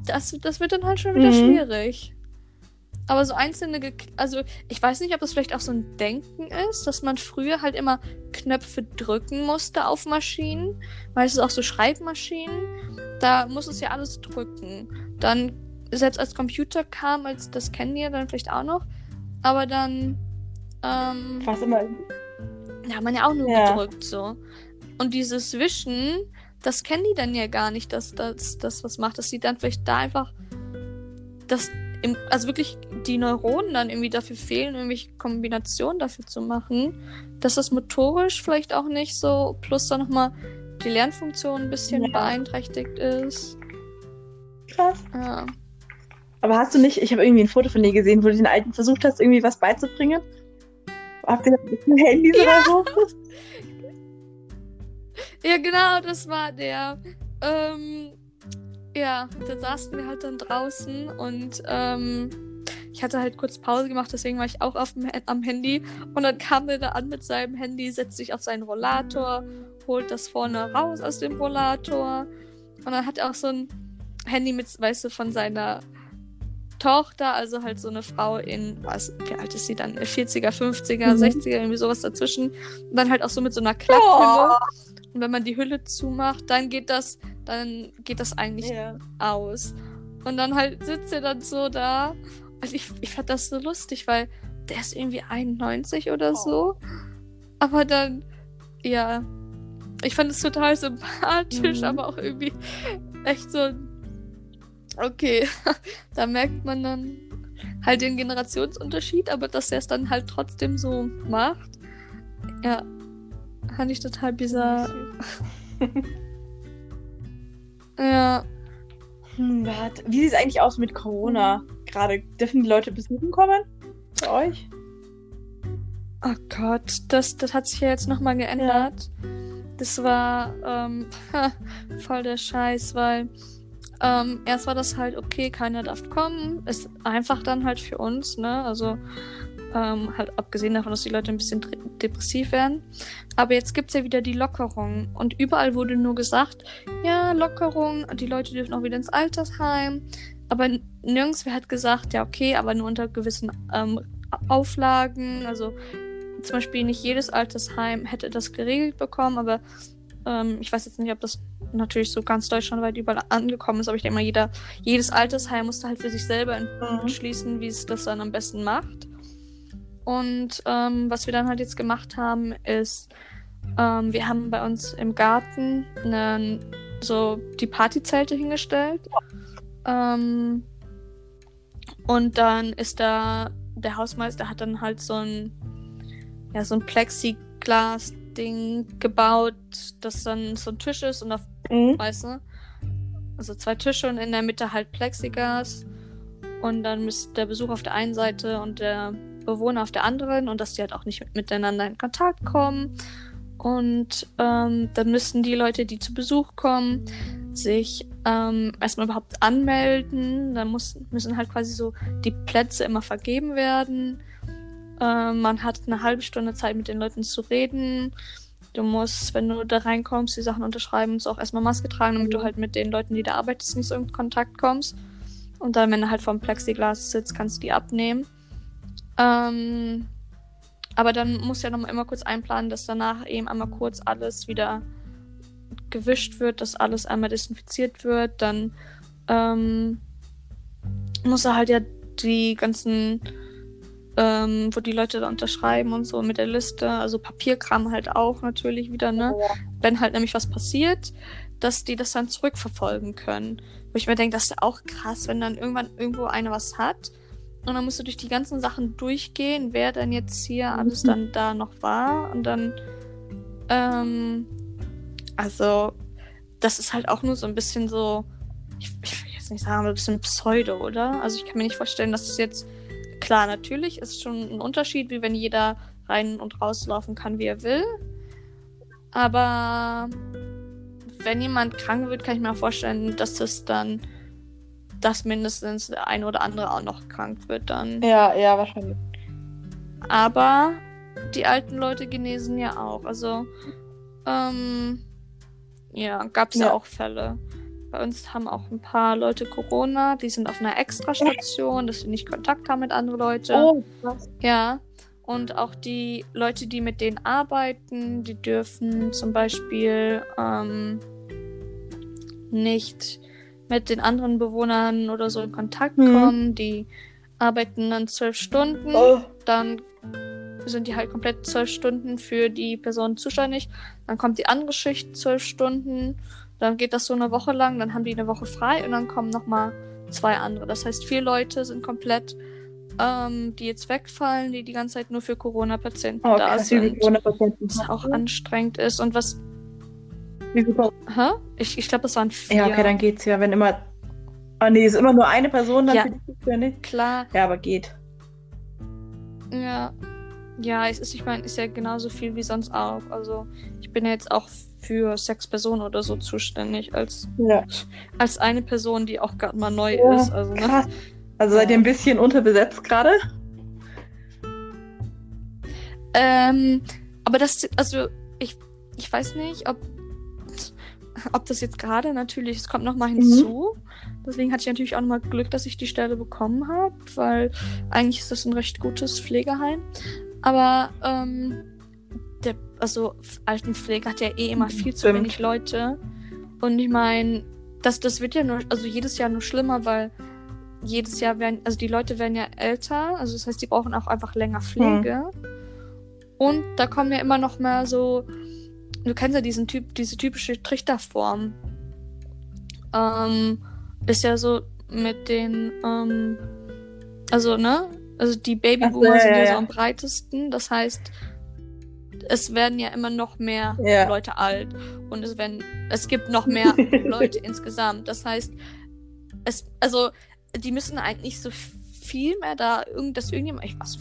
das, das wird dann halt schon wieder
Mhm.
schwierig. Aber so einzelne, Gek- also ich weiß nicht, ob das vielleicht auch so ein Denken ist, dass man früher halt immer Knöpfe drücken musste auf Maschinen, weil es ist auch so Schreibmaschinen, da muss es ja alles drücken. Dann, selbst als Computer kam, als das kennen die ja dann vielleicht auch noch, aber dann, ähm,
Was immer.
ja, man ja auch nur
Ja.
gedrückt so. Und dieses Wischen, das kennen die dann ja gar nicht, dass das, das was macht. Dass sie dann vielleicht da einfach, dass im, also wirklich die Neuronen dann irgendwie dafür fehlen, irgendwelche Kombinationen dafür zu machen, dass das motorisch vielleicht auch nicht so, plus dann nochmal die Lernfunktion ein bisschen
Ja.
beeinträchtigt ist.
Krass.
Ja.
Aber hast du nicht, ich habe irgendwie ein Foto von dir gesehen, wo du den Alten versucht hast, irgendwie was beizubringen? Habt ihr das Handys oder so?
Ja, genau, das war der. Ähm, ja, da saßen wir halt dann draußen und ähm, ich hatte halt kurz Pause gemacht, deswegen war ich auch auf dem, am Handy. Und dann kam er da an mit seinem Handy, setzt sich auf seinen Rollator, holt das vorne raus aus dem Rollator. Und dann hat er auch so ein Handy mit, weißt du, von seiner Tochter, also halt so eine Frau in, was, wie alt ist sie dann? 40er, 50er,
Mhm.
60er, irgendwie sowas dazwischen. Und dann halt auch so mit so einer Klapphülle. Und wenn man die Hülle zumacht, dann geht das, dann geht das eigentlich
Ja.
aus. Und dann halt sitzt er dann so da. Also ich, ich fand das so lustig, weil der ist irgendwie 91 oder
Oh.
so. Aber dann, ja. Ich fand es total sympathisch,
Mhm.
aber auch irgendwie echt so. Okay, da merkt man dann halt den Generationsunterschied, aber dass er es dann halt trotzdem so macht. Ja, fand ich total bizarr. Ja,
Hm. Wie sieht es eigentlich aus mit Corona? Gerade dürfen die Leute besuchen kommen? Bei euch?
Oh Gott, das, das hat sich ja jetzt nochmal geändert. Das war ähm, voll der Scheiß, weil ähm, erst war das halt okay, keiner darf kommen. Ist einfach dann halt für uns, ne? Also ähm, halt abgesehen davon, dass die Leute ein bisschen depressiv werden. Aber jetzt gibt's ja wieder die Lockerung. Und überall wurde nur gesagt, ja, Lockerung, die Leute dürfen auch wieder ins Altersheim. Aber nirgends hat gesagt, ja, okay, aber nur unter gewissen ähm, Auflagen. Also zum Beispiel nicht jedes Altersheim hätte das geregelt bekommen, aber ähm, ich weiß jetzt nicht, ob das natürlich so ganz deutschlandweit überall angekommen ist, aber ich denke mal, jeder, jedes Altersheim musste halt für sich selber
Mhm.
entschließen, wie es das dann am besten macht. Und ähm, was wir dann halt jetzt gemacht haben, ist, ähm, wir haben bei uns im Garten einen, so die Partyzelte hingestellt. Ähm, und dann ist da, der Hausmeister hat dann halt so ein, ja, so ein Plexiglas-Ding gebaut, das dann so ein Tisch ist und auf
Mhm.
weißt du? Also zwei Tische und in der Mitte halt Plexiglas. Und dann ist der Besuch auf der einen Seite und der Bewohner auf der anderen und dass die halt auch nicht miteinander in Kontakt kommen. Und ähm, dann müssen die Leute, die zu Besuch kommen, sich ähm, erstmal überhaupt anmelden. Dann muss, müssen halt quasi so die Plätze immer vergeben werden. Ähm, man hat eine halbe Stunde Zeit, mit den Leuten zu reden. Du musst, wenn du da reinkommst, die Sachen unterschreiben so auch erstmal Maske tragen, damit du halt mit den Leuten, die da arbeitest, nicht so in Kontakt kommst. Und dann, wenn du halt vom Plexiglas sitzt, kannst du die abnehmen. Ähm, aber dann musst du ja nochmal immer kurz einplanen, dass danach eben einmal kurz alles wieder gewischt wird, dass alles einmal desinfiziert wird. Dann ähm, muss er halt ja die ganzen, ähm, wo die Leute da unterschreiben und so mit der Liste, also Papierkram halt auch natürlich wieder, ne? Ja. Wenn halt nämlich was passiert, dass die das dann zurückverfolgen können. Wo ich mir denke, das ist ja auch krass, wenn dann irgendwann irgendwo einer was hat und dann musst du durch die ganzen Sachen durchgehen, wer dann jetzt hier alles mhm. dann da noch war und dann, ähm, also, das ist halt auch nur so ein bisschen so, ich, ich will jetzt nicht sagen, ein bisschen Pseudo, oder? Also ich kann mir nicht vorstellen, dass es jetzt, klar, natürlich ist schon ein Unterschied, wie wenn jeder rein und rauslaufen kann, wie er will. Aber wenn jemand krank wird, kann ich mir vorstellen, dass es dann, dass mindestens der eine oder andere auch noch krank wird dann.
Ja, ja, wahrscheinlich.
Aber die alten Leute genesen ja auch. Also, ähm, ja, gab es ja. ja. auch Fälle. Bei uns haben auch ein paar Leute Corona, die sind auf einer Extrastation, dass sie nicht Kontakt haben mit anderen Leuten. Oh? Ja. Und auch die Leute, die mit denen arbeiten, die dürfen zum Beispiel ähm, nicht mit den anderen Bewohnern oder so in Kontakt mhm. kommen. Die arbeiten dann zwölf Stunden, oh. dann sind die halt komplett zwölf Stunden für die Person zuständig. Dann kommt die andere Schicht zwölf Stunden. Dann geht das so eine Woche lang. Dann haben die eine Woche frei und dann kommen nochmal zwei andere. Das heißt, vier Leute sind komplett, ähm, die jetzt wegfallen, die die ganze Zeit nur für Corona-Patienten oh, da sind. Corona-Patienten. Was auch anstrengend ist. Und was. Wie viel Hä? Ich, ich glaube, das waren vier.
Ja, okay, dann geht's ja. Wenn immer. Ah, nee, ist immer nur eine Person dann
ja, für dich zuständig. Klar.
Ja, aber geht.
Ja, ja, es ist, ich meine, ist ja genauso viel wie sonst auch. Also ich bin ja jetzt auch für sechs Personen oder so zuständig, als, ja. als eine Person, die auch gerade mal neu ja, ist. Also, ne?
also seid ihr ein bisschen unterbesetzt gerade?
Ähm, aber das, also ich, ich weiß nicht, ob, ob das jetzt gerade natürlich, es kommt nochmal mhm. hinzu. Mhm. Deswegen hatte ich natürlich auch nochmal Glück, dass ich die Stelle bekommen habe, weil eigentlich ist das ein recht gutes Pflegeheim. Aber ähm, also Altenpflege hat ja eh immer viel zu Stimmt. wenig Leute. Und ich meine, das, das wird ja nur, also jedes Jahr nur schlimmer, weil jedes Jahr werden, also die Leute werden ja älter, also das heißt, die brauchen auch einfach länger Pflege. Hm. Und da kommen ja immer noch mehr so, du kennst ja diesen Typ, diese typische Trichterform. Ähm, ist ja so mit den, ähm, also, ne, also die Babyboomer so, sind ja, ja, so am breitesten. Das heißt, es werden ja immer noch mehr ja. Leute alt und es werden, es gibt noch mehr Leute insgesamt. Das heißt, es, also die müssen eigentlich so viel mehr da, irgend, dass irgendjemand, ich weiß,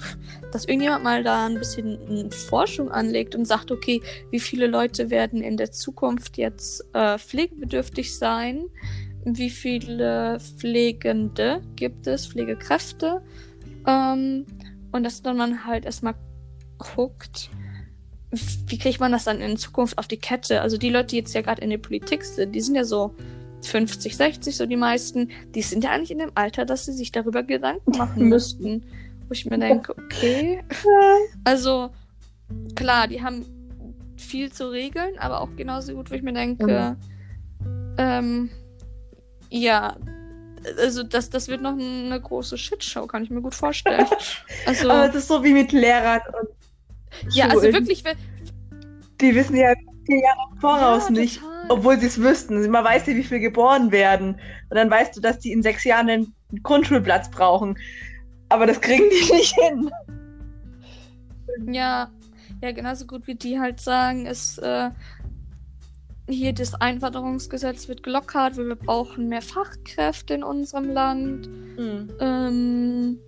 dass irgendjemand mal da ein bisschen Forschung anlegt und sagt, okay, wie viele Leute werden in der Zukunft jetzt äh, pflegebedürftig sein? Wie viele Pflegende gibt es, Pflegekräfte? Ähm, und dass dann man halt erstmal guckt, wie kriegt man das dann in Zukunft auf die Kette? Also die Leute, die jetzt ja gerade in der Politik sind, die sind ja so 50, 60, so die meisten, die sind ja eigentlich in dem Alter, dass sie sich darüber Gedanken machen müssten. Wo ich mir denke, okay. Also, klar, die haben viel zu regeln, aber auch genauso gut, wo ich mir denke, mhm. ähm, ja, also das, das wird noch eine große Shitshow, kann ich mir gut vorstellen.
Also, Aber es ist so wie mit Lehrern und
Ja, also wirklich,
die wissen ja vier Jahre voraus ja, nicht, obwohl sie es wüssten. Man weiß ja, wie viel geboren werden. Und dann weißt du, dass die in sechs Jahren einen Grundschulplatz brauchen. Aber das kriegen die nicht hin.
Ja, ja, genauso gut wie die halt sagen, es äh, hier das Einwanderungsgesetz wird gelockert, weil wir brauchen mehr Fachkräfte in unserem Land. Mhm. Ähm,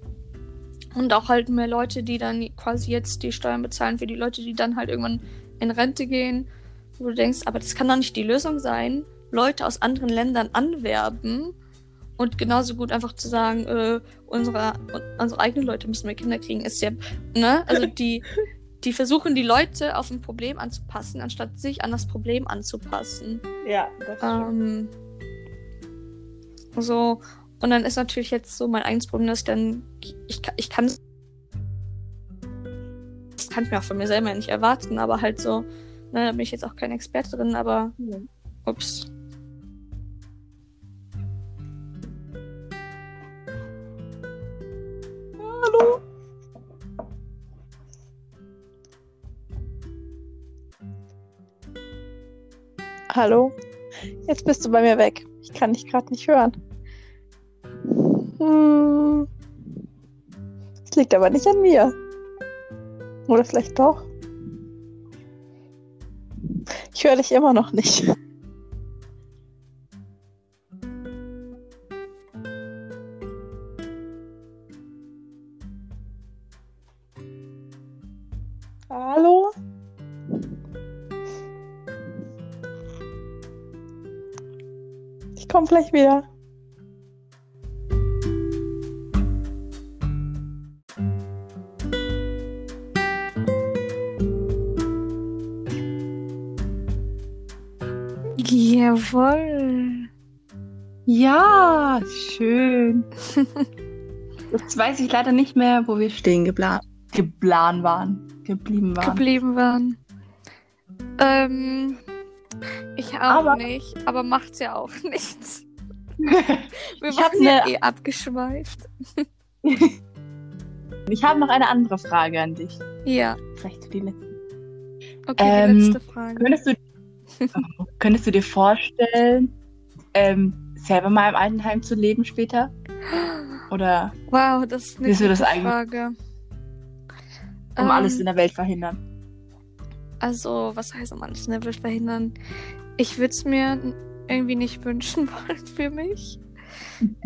Und auch halt mehr Leute, die dann quasi jetzt die Steuern bezahlen für die Leute, die dann halt irgendwann in Rente gehen. Wo du denkst, aber das kann doch nicht die Lösung sein, Leute aus anderen Ländern anwerben und genauso gut einfach zu sagen, äh, unsere, unsere eigenen Leute müssen mehr Kinder kriegen, ist ja, ne? Also die, die versuchen die Leute auf ein Problem anzupassen, anstatt sich an das Problem anzupassen.
Ja, das
Ähm, so, und dann ist natürlich jetzt so mein eigenes Problem, dass dann, ich, ich kann es, das kann ich mir auch von mir selber nicht erwarten, aber halt so, ne, da bin ich jetzt auch keine Experte drin, aber, ups.
Hallo. Hallo. Jetzt bist du bei mir weg. Ich kann dich gerade nicht hören. Hm. Das liegt aber nicht an mir. Oder vielleicht doch. Ich höre dich immer noch nicht. Hallo? Ich komme gleich wieder.
Schön. Jetzt weiß ich leider nicht mehr, wo wir stehen geblan, geblan waren, geblieben waren.
Geblieben waren. Ähm, ich auch
Aber-
nicht, aber macht's ja auch nichts. Wir
Ich hab
waren ja
ne-
eh abgeschweift.
ich habe noch eine andere Frage an dich.
Ja,
Vielleicht für die letzte.
okay,
Ähm,
die letzte Frage.
Könntest du, könntest du dir vorstellen, ähm, selber mal im Altenheim zu leben später? Oder
Wow, das ist eine gute
das
Frage.
um
Ähm,
alles in der Welt verhindern?
Also, was heißt um alles in der Welt verhindern? Ich würde es mir irgendwie nicht wünschen wollen für mich.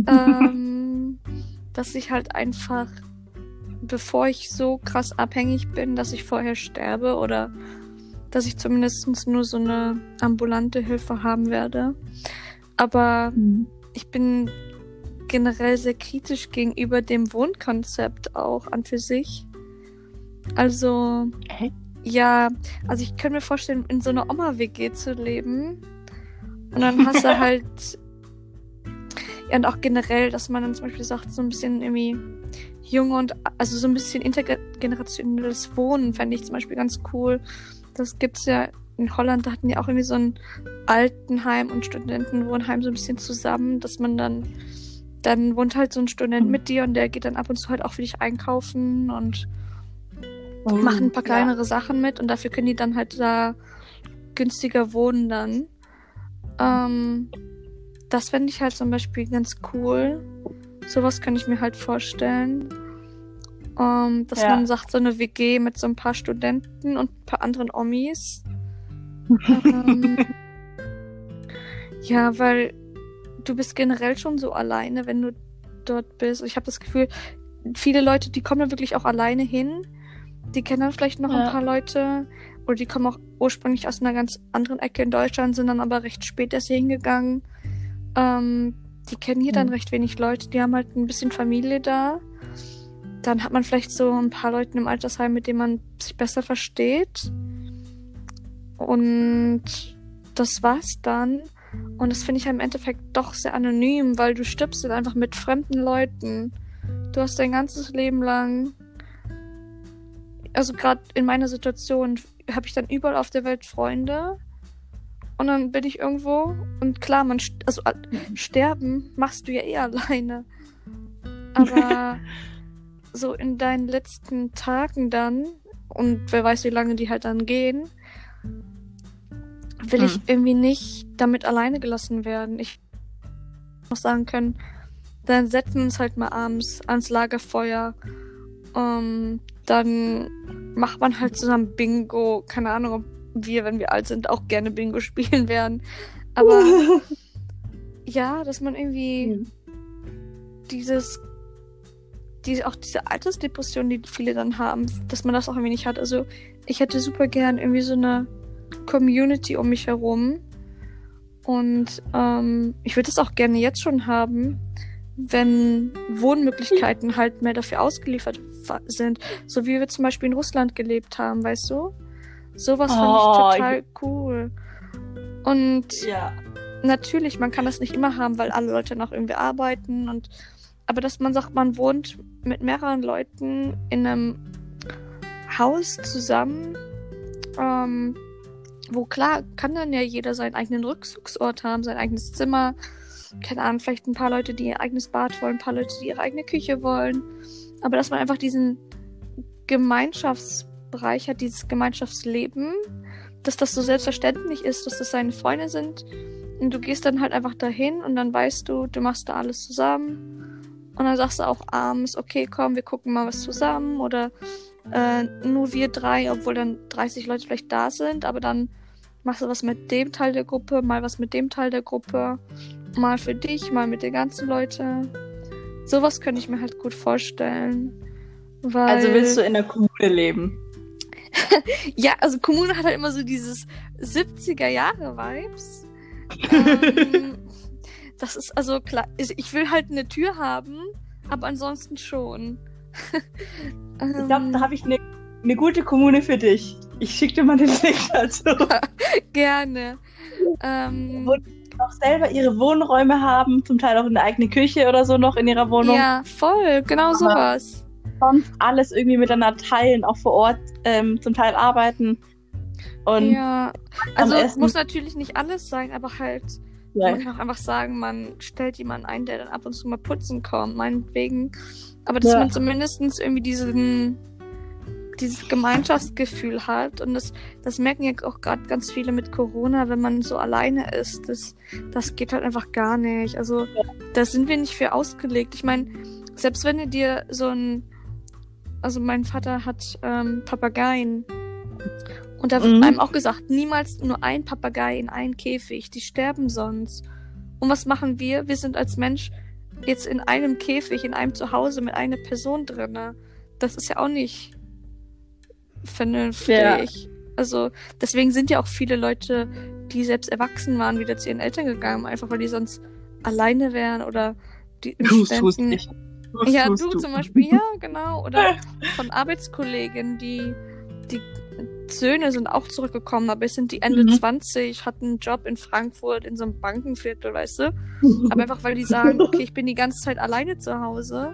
ähm, dass ich halt einfach, bevor ich so krass abhängig bin, dass ich vorher sterbe oder dass ich zumindest nur so eine ambulante Hilfe haben werde. Aber ich bin generell sehr kritisch gegenüber dem Wohnkonzept auch an für sich. Also,
Hä?
ja, also ich könnte mir vorstellen, in so einer Oma-WG zu leben. Und dann hast du halt. Ja, und auch generell, dass man dann zum Beispiel sagt, so ein bisschen irgendwie junge und also so ein bisschen intergenerationelles Wohnen fände ich zum Beispiel ganz cool. Das gibt's ja in Holland, da hatten die auch irgendwie so ein Altenheim und Studentenwohnheim so ein bisschen zusammen, dass man dann dann wohnt halt so ein Student mit dir und der geht dann ab und zu halt auch für dich einkaufen und machen ein paar
Ja.
kleinere Sachen mit und dafür können die dann halt da günstiger wohnen dann. Ähm, das fände ich halt zum Beispiel ganz cool. Sowas kann ich mir halt vorstellen. Ähm, dass
Ja.
man sagt, so eine WG mit so ein paar Studenten und ein paar anderen Omis. Ähm, ja, weil du bist generell schon so alleine, wenn du dort bist. Ich habe das Gefühl, viele Leute, die kommen da wirklich auch alleine hin. Die kennen dann vielleicht noch
Ja.
ein paar Leute. Oder die kommen auch ursprünglich aus einer ganz anderen Ecke in Deutschland, sind dann aber recht spät erst hier hingegangen. Ähm, die kennen hier dann
Mhm.
recht wenig Leute. Die haben halt ein bisschen Familie da. Dann hat man vielleicht so ein paar Leute im Altersheim, mit denen man sich besser versteht. Und das war's dann. Und das finde ich halt im Endeffekt doch sehr anonym, weil du stirbst dann einfach mit fremden Leuten. Du hast dein ganzes Leben lang. Also gerade in meiner Situation habe ich dann überall auf der Welt Freunde. Und dann bin ich irgendwo. Und klar, man st also äh, sterben machst du ja eh alleine. Aber so in deinen letzten Tagen dann, und wer weiß, wie lange die halt dann gehen, will ich
Hm.
irgendwie nicht damit alleine gelassen werden. Ich muss sagen können, dann setzen wir uns halt mal abends ans Lagerfeuer. Ähm, dann macht man halt zusammen Bingo. Keine Ahnung, ob wir, wenn wir alt sind, auch gerne Bingo spielen werden. Aber ja, dass man irgendwie
Mhm.
dieses die, auch diese Altersdepression, die viele dann haben, dass man das auch irgendwie nicht hat. Also ich hätte super gern irgendwie so eine Community um mich herum. Und ähm, ich würde es auch gerne jetzt schon haben, wenn Wohnmöglichkeiten halt mehr dafür ausgeliefert sind. So wie wir zum Beispiel in Russland gelebt haben, weißt du? Sowas fand
Oh,
ich total cool. Und
Ja.
natürlich, man kann das nicht immer haben, weil alle Leute noch irgendwie arbeiten und aber dass man sagt, man wohnt mit mehreren Leuten in einem Haus zusammen, ähm, wo klar kann dann ja jeder seinen eigenen Rückzugsort haben, sein eigenes Zimmer, keine Ahnung, vielleicht ein paar Leute, die ihr eigenes Bad wollen, ein paar Leute, die ihre eigene Küche wollen, aber dass man einfach diesen Gemeinschaftsbereich hat, dieses Gemeinschaftsleben, dass das so selbstverständlich ist, dass das seine Freunde sind und du gehst dann halt einfach dahin und dann weißt du, du machst da alles zusammen. Und dann sagst du auch abends, okay, komm, wir gucken mal was zusammen. Oder äh, nur wir drei, obwohl dann 30 Leute vielleicht da sind. Aber dann machst du was mit dem Teil der Gruppe, mal was mit dem Teil der Gruppe. Mal für dich, mal mit den ganzen Leuten. Sowas könnte ich mir halt gut vorstellen. Weil,
Also willst du in der Kommune leben?
Ja, also Kommune hat halt immer so dieses 70er-Jahre-Vibes. ähm, das ist also klar. Ich will halt eine Tür haben, aber ansonsten schon.
Ich glaube, da habe ich eine ne gute Kommune für dich. Ich schicke dir mal den Link dazu.
Gerne. Ähm,
Wo- Auch selber ihre Wohnräume haben, zum Teil auch eine eigene Küche oder so noch in ihrer Wohnung.
ja, voll, genau sowas.
Sonst alles irgendwie miteinander teilen, auch vor Ort ähm, zum Teil arbeiten. Und
Ja, also
Essen-
muss natürlich nicht alles sein, aber halt,
ja,
man kann auch einfach sagen, man stellt jemanden ein, der dann ab und zu mal putzen kommt, meinetwegen. Aber dass
Ja.
man zumindest irgendwie diesen, dieses Gemeinschaftsgefühl hat. Und das, das merken ja auch gerade ganz viele mit Corona, wenn man so alleine ist. Das, das geht halt einfach gar nicht. Also da sind wir nicht für ausgelegt. Ich meine, selbst wenn du dir so ein, also mein Vater hat ähm, Papageien. Und da wird
Mhm.
einem auch gesagt, niemals nur ein Papagei in einen Käfig, die sterben sonst. Und was machen wir? Wir sind als Mensch jetzt in einem Käfig, in einem Zuhause mit einer Person drinne. Das ist ja auch nicht vernünftig.
Ja.
Also deswegen sind ja auch viele Leute, die selbst erwachsen waren, wieder zu ihren Eltern gegangen, einfach weil die sonst alleine wären oder die im
tust, tust
Ständen-
nicht. Tust,
ja,
tust
du,
du.
zum Beispiel, ja, genau. Oder von Arbeitskollegen, die, die Söhne sind auch zurückgekommen, aber es sind die Ende
Mhm.
20, hatten einen Job in Frankfurt in so einem Bankenviertel, weißt du? Aber einfach, weil die sagen, okay, ich bin die ganze Zeit alleine zu Hause.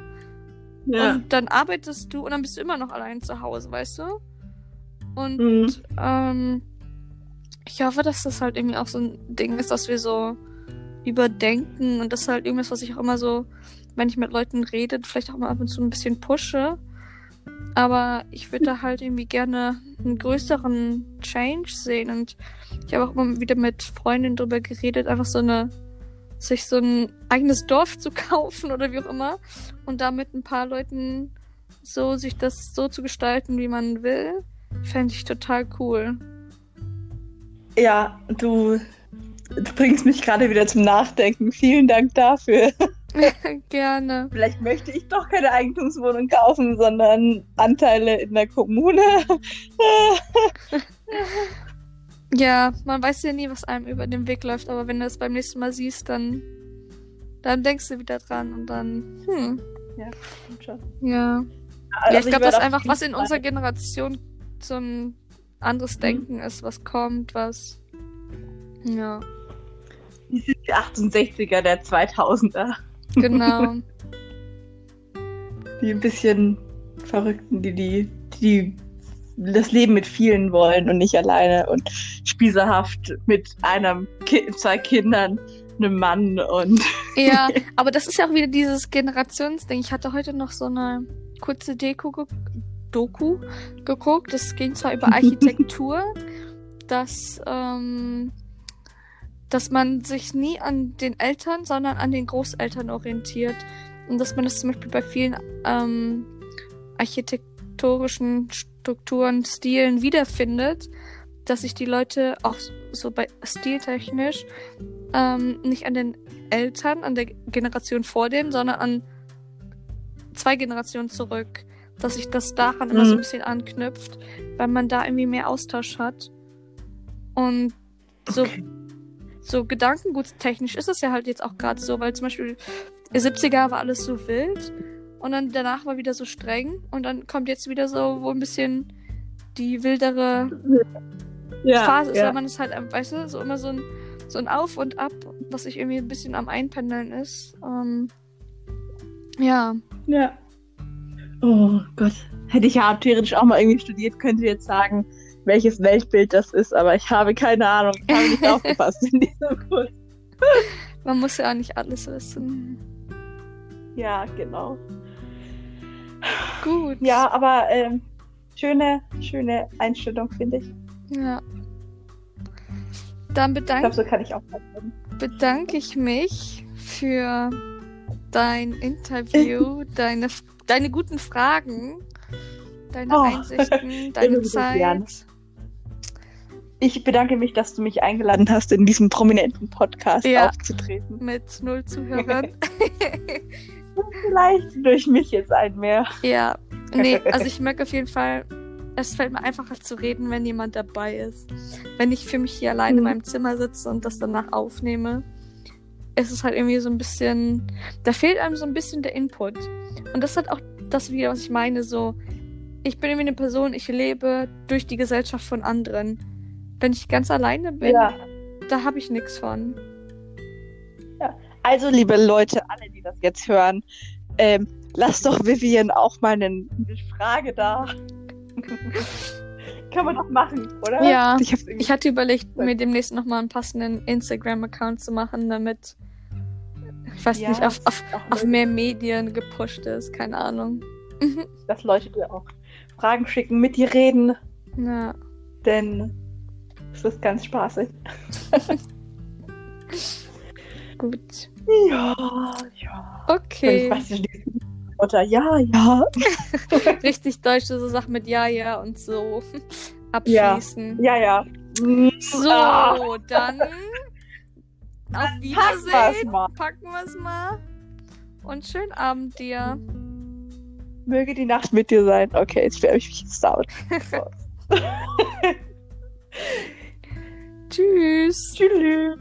Ja.
Und dann arbeitest du und dann bist du immer noch allein zu Hause, weißt du? Und
Mhm.
ähm, ich hoffe, dass das halt irgendwie auch so ein Ding ist, dass wir so überdenken und das ist halt irgendwas, was ich auch immer so, wenn ich mit Leuten rede, vielleicht auch mal ab und zu ein bisschen pushe. Aber ich würde da halt irgendwie gerne einen größeren Change sehen und ich habe auch immer wieder mit Freundinnen drüber geredet, einfach so eine, sich so ein eigenes Dorf zu kaufen oder wie auch immer und da mit ein paar Leuten so sich das so zu gestalten, wie man will. Fände ich total cool.
ja, du, du bringst mich gerade wieder zum Nachdenken. Vielen Dank dafür.
Gerne.
Vielleicht möchte ich doch keine Eigentumswohnung kaufen, sondern Anteile in der Kommune.
Ja, man weiß ja nie, was einem über den Weg läuft, aber wenn du es beim nächsten Mal siehst, dann, dann denkst du wieder dran und dann, hm, ja.
Also
ja, ich glaube, das ist einfach, was in unserer Generation so ein anderes Denken ist, was kommt, was. Ja,
Die sind die 68er der 2000er.
genau.
Die ein bisschen Verrückten, die, die, die das Leben mit vielen wollen und nicht alleine und spießerhaft mit einem Ki zwei Kindern, einem Mann und
ja, aber das ist ja auch wieder dieses Generationsding. Ich hatte heute noch so eine kurze Deko Doku geguckt. Das ging zwar über Architektur, dass, ähm, dass man sich nie an den Eltern, sondern an den Großeltern orientiert. Und dass man das zum Beispiel bei vielen ähm, architektorischen Strukturen, Stilen wiederfindet, dass sich die Leute auch so bei stiltechnisch ähm, nicht an den Eltern, an der Generation vor denen, sondern an zwei Generationen zurück, dass sich das daran immer so ein
Mhm.
bisschen anknüpft, weil man da irgendwie mehr Austausch hat. Und so, so gedankengutstechnisch ist es ja halt jetzt auch gerade so, weil zum Beispiel 70er war alles so wild und dann danach war wieder so streng und dann kommt jetzt wieder so wo ein bisschen die wildere
Ja,
Phase ist,
ja.
weil man es halt, weißt du, so immer so ein, so ein Auf und Ab, was sich irgendwie ein bisschen am Einpendeln ist. Ähm, ja.
Ja. Oh Gott. Hätte ich ja theoretisch auch mal irgendwie studiert, könnte jetzt sagen, welches Weltbild das ist, aber ich habe keine Ahnung. Ich habe nicht aufgepasst in diesem Kurs.
Man muss ja auch nicht alles wissen.
Ja, genau.
Gut.
Ja, aber ähm, schöne, schöne Einstellung, finde ich.
Ja. Dann
Ich
bedank,
glaube, so kann ich
bedanke ich mich für dein Interview, deine, deine guten Fragen, deine
Oh,
Einsichten, deine Zeit.
gerne. Ich bedanke mich, dass du mich eingeladen hast, in diesem prominenten Podcast
Ja.
aufzutreten.
Mit null Zuhörern.
Vielleicht durch mich jetzt ein mehr.
Ja, nee, also ich merke auf jeden Fall, es fällt mir einfacher zu reden, wenn jemand dabei ist. Wenn ich für mich hier allein in
Mhm.
meinem Zimmer sitze und das danach aufnehme, ist es halt irgendwie so ein bisschen, da fehlt einem so ein bisschen der Input. Und das hat auch das wieder, was ich meine, so, ich bin irgendwie eine Person, ich lebe durch die Gesellschaft von anderen. Wenn ich ganz alleine bin,
Ja.
da habe ich nichts von.
Also, liebe Leute, alle, die das jetzt hören, ähm, lasst doch Vivian auch mal eine, Frage da. Kann man doch machen, oder?
Ja.
Ich,
Ich hatte überlegt, mir demnächst nochmal einen passenden Instagram-Account zu machen, damit, ich weiß
Ja,
nicht, auf, auf, auf mehr Medien gepusht ist. Keine Ahnung.
Dass Leute dir auch Fragen schicken, mit dir reden,
Ja.
denn es ist ganz spaßig.
Gut.
Ja, ja.
Okay.
Ich weiß nicht, oder ja, ja.
Richtig deutsch, so Sachen mit Ja, ja und so abschließen.
Ja, ja.
So,
Ah.
dann auf Wiedersehen. Packen wir es mal. Und schönen Abend dir.
Möge die Nacht mit dir sein. Okay, jetzt werde ich mich jetzt damit.
Tschüss.
Tschüss.